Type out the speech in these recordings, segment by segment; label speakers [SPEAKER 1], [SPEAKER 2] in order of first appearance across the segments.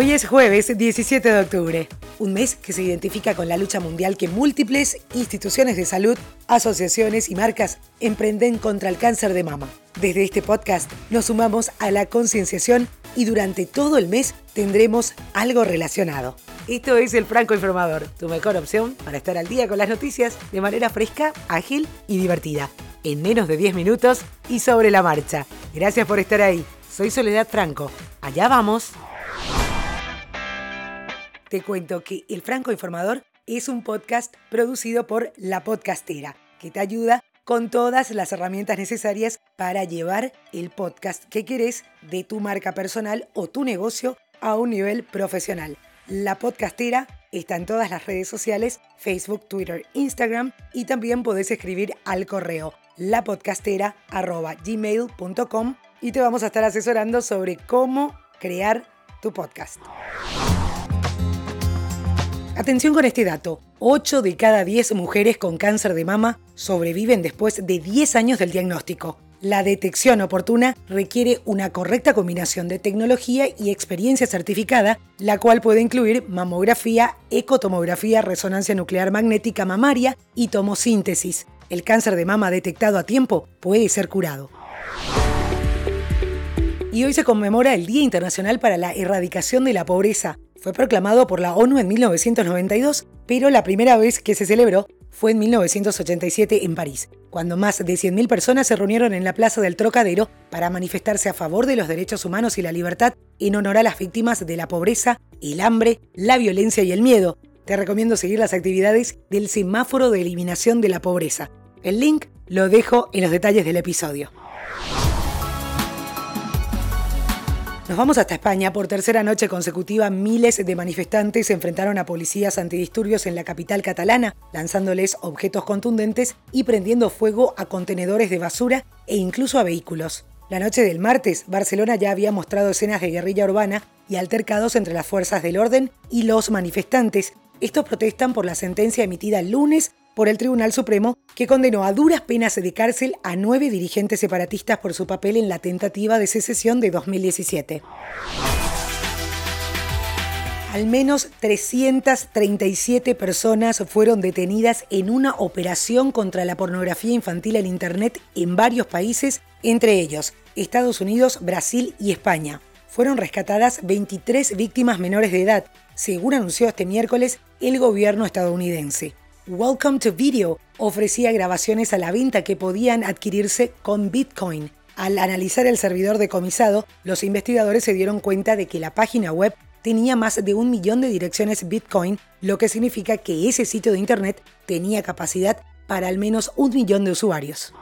[SPEAKER 1] Hoy es jueves 17 de octubre, un mes que se identifica con la lucha mundial que múltiples instituciones de salud, asociaciones y marcas emprenden contra el cáncer de mama. Desde este podcast nos sumamos a la concienciación y durante todo el mes tendremos algo relacionado. Esto es el Franco Informador, tu mejor opción para estar al día con las noticias de manera fresca, ágil y divertida, en menos de 10 minutos y sobre la marcha. Gracias por estar ahí. Soy Soledad Franco. Allá vamos te cuento que El Franco Informador es un podcast producido por La Podcastera, que te ayuda con todas las herramientas necesarias para llevar el podcast que querés de tu marca personal o tu negocio a un nivel profesional. La Podcastera está en todas las redes sociales, Facebook, Twitter, Instagram y también podés escribir al correo lapodcastera.gmail.com y te vamos a estar asesorando sobre cómo crear tu podcast. Atención con este dato. 8 de cada 10 mujeres con cáncer de mama sobreviven después de 10 años del diagnóstico. La detección oportuna requiere una correcta combinación de tecnología y experiencia certificada, la cual puede incluir mamografía, ecotomografía, resonancia nuclear magnética mamaria y tomosíntesis. El cáncer de mama detectado a tiempo puede ser curado. Y hoy se conmemora el Día Internacional para la Erradicación de la Pobreza. Fue proclamado por la ONU en 1992, pero la primera vez que se celebró fue en 1987 en París, cuando más de 100.000 personas se reunieron en la Plaza del Trocadero para manifestarse a favor de los derechos humanos y la libertad en honor a las víctimas de la pobreza, el hambre, la violencia y el miedo. Te recomiendo seguir las actividades del semáforo de eliminación de la pobreza. El link lo dejo en los detalles del episodio. Nos vamos hasta España. Por tercera noche consecutiva, miles de manifestantes se enfrentaron a policías antidisturbios en la capital catalana, lanzándoles objetos contundentes y prendiendo fuego a contenedores de basura e incluso a vehículos. La noche del martes, Barcelona ya había mostrado escenas de guerrilla urbana y altercados entre las fuerzas del orden y los manifestantes. Estos protestan por la sentencia emitida el lunes por el Tribunal Supremo, que condenó a duras penas de cárcel a nueve dirigentes separatistas por su papel en la tentativa de secesión de 2017. Al menos 337 personas fueron detenidas en una operación contra la pornografía infantil en Internet en varios países, entre ellos Estados Unidos, Brasil y España. Fueron rescatadas 23 víctimas menores de edad, según anunció este miércoles el gobierno estadounidense. Welcome to Video ofrecía grabaciones a la venta que podían adquirirse con Bitcoin. Al analizar el servidor decomisado, los investigadores se dieron cuenta de que la página web tenía más de un millón de direcciones Bitcoin, lo que significa que ese sitio de Internet tenía capacidad para al menos un millón de usuarios.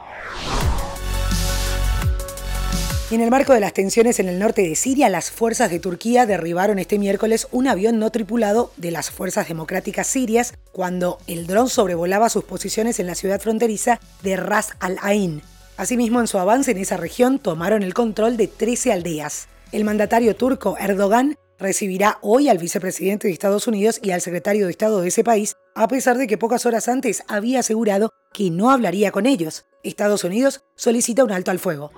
[SPEAKER 1] En el marco de las tensiones en el norte de Siria, las fuerzas de Turquía derribaron este miércoles un avión no tripulado de las fuerzas democráticas sirias cuando el dron sobrevolaba sus posiciones en la ciudad fronteriza de Ras al-Ain. Asimismo, en su avance en esa región tomaron el control de 13 aldeas. El mandatario turco Erdogan recibirá hoy al vicepresidente de Estados Unidos y al secretario de Estado de ese país, a pesar de que pocas horas antes había asegurado que no hablaría con ellos. Estados Unidos solicita un alto al fuego.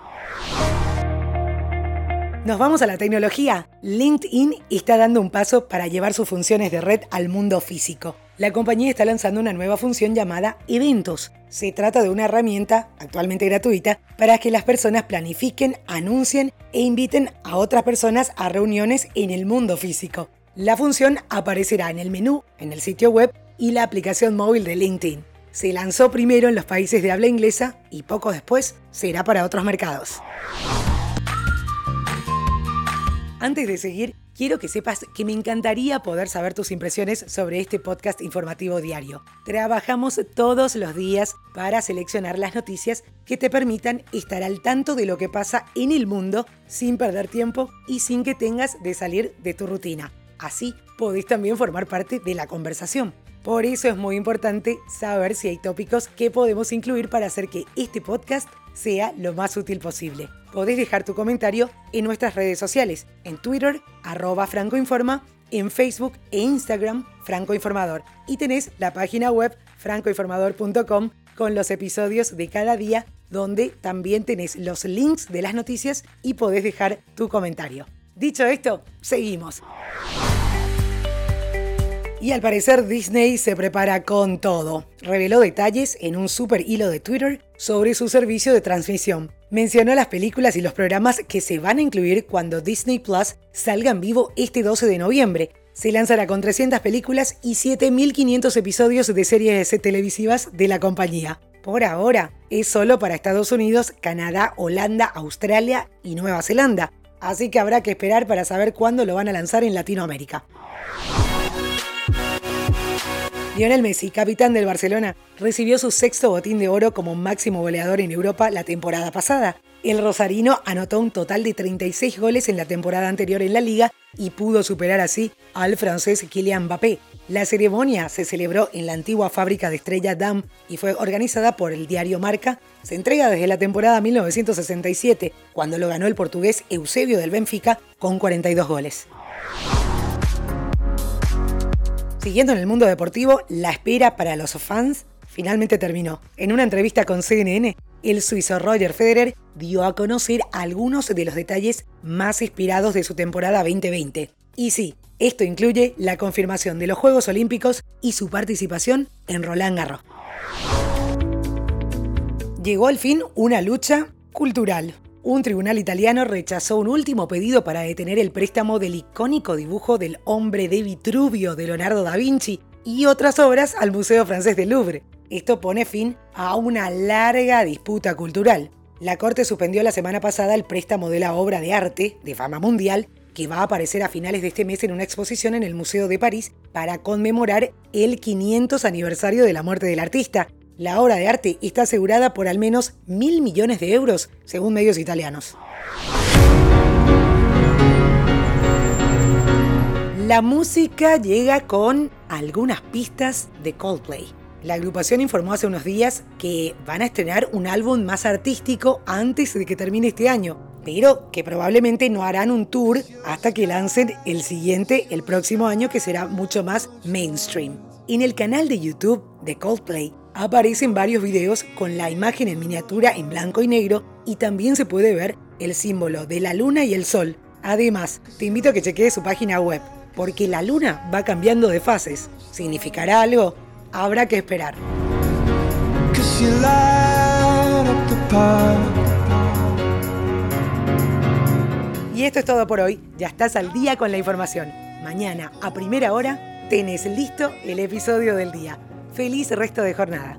[SPEAKER 1] Nos vamos a la tecnología. LinkedIn está dando un paso para llevar sus funciones de red al mundo físico. La compañía está lanzando una nueva función llamada Eventos. Se trata de una herramienta actualmente gratuita para que las personas planifiquen, anuncien e inviten a otras personas a reuniones en el mundo físico. La función aparecerá en el menú, en el sitio web y la aplicación móvil de LinkedIn. Se lanzó primero en los países de habla inglesa y poco después será para otros mercados. Antes de seguir, quiero que sepas que me encantaría poder saber tus impresiones sobre este podcast informativo diario. Trabajamos todos los días para seleccionar las noticias que te permitan estar al tanto de lo que pasa en el mundo sin perder tiempo y sin que tengas de salir de tu rutina. Así podés también formar parte de la conversación. Por eso es muy importante saber si hay tópicos que podemos incluir para hacer que este podcast sea lo más útil posible. Podés dejar tu comentario en nuestras redes sociales, en Twitter, arroba francoinforma, en Facebook e Instagram, Franco Informador. Y tenés la página web francoinformador.com con los episodios de cada día, donde también tenés los links de las noticias y podés dejar tu comentario. Dicho esto, seguimos. Y al parecer Disney se prepara con todo. Reveló detalles en un super hilo de Twitter sobre su servicio de transmisión. Mencionó las películas y los programas que se van a incluir cuando Disney Plus salga en vivo este 12 de noviembre. Se lanzará con 300 películas y 7.500 episodios de series televisivas de la compañía. Por ahora, es solo para Estados Unidos, Canadá, Holanda, Australia y Nueva Zelanda. Así que habrá que esperar para saber cuándo lo van a lanzar en Latinoamérica. Lionel Messi, capitán del Barcelona, recibió su sexto botín de oro como máximo goleador en Europa la temporada pasada. El rosarino anotó un total de 36 goles en la temporada anterior en la liga y pudo superar así al francés Kylian Mbappé. La ceremonia se celebró en la antigua fábrica de Estrella Damm y fue organizada por el diario Marca. Se entrega desde la temporada 1967, cuando lo ganó el portugués Eusebio del Benfica con 42 goles. Siguiendo en el mundo deportivo, la espera para los fans finalmente terminó. En una entrevista con CNN, el suizo Roger Federer dio a conocer algunos de los detalles más inspirados de su temporada 2020. Y sí, esto incluye la confirmación de los Juegos Olímpicos y su participación en Roland Garros. Llegó al fin una lucha cultural un tribunal italiano rechazó un último pedido para detener el préstamo del icónico dibujo del hombre de Vitruvio de Leonardo da Vinci y otras obras al Museo Francés del Louvre. Esto pone fin a una larga disputa cultural. La Corte suspendió la semana pasada el préstamo de la obra de arte, de fama mundial, que va a aparecer a finales de este mes en una exposición en el Museo de París para conmemorar el 500 aniversario de la muerte del artista, la obra de arte está asegurada por al menos mil millones de euros, según medios italianos. La música llega con algunas pistas de Coldplay. La agrupación informó hace unos días que van a estrenar un álbum más artístico antes de que termine este año, pero que probablemente no harán un tour hasta que lancen el siguiente el próximo año que será mucho más mainstream. En el canal de YouTube de Coldplay aparecen varios videos con la imagen en miniatura en blanco y negro y también se puede ver el símbolo de la luna y el sol. Además, te invito a que chequees su página web, porque la luna va cambiando de fases. ¿Significará algo? Habrá que esperar. Y esto es todo por hoy. Ya estás al día con la información. Mañana, a primera hora, tenés listo el episodio del día. Feliz resto de jornada.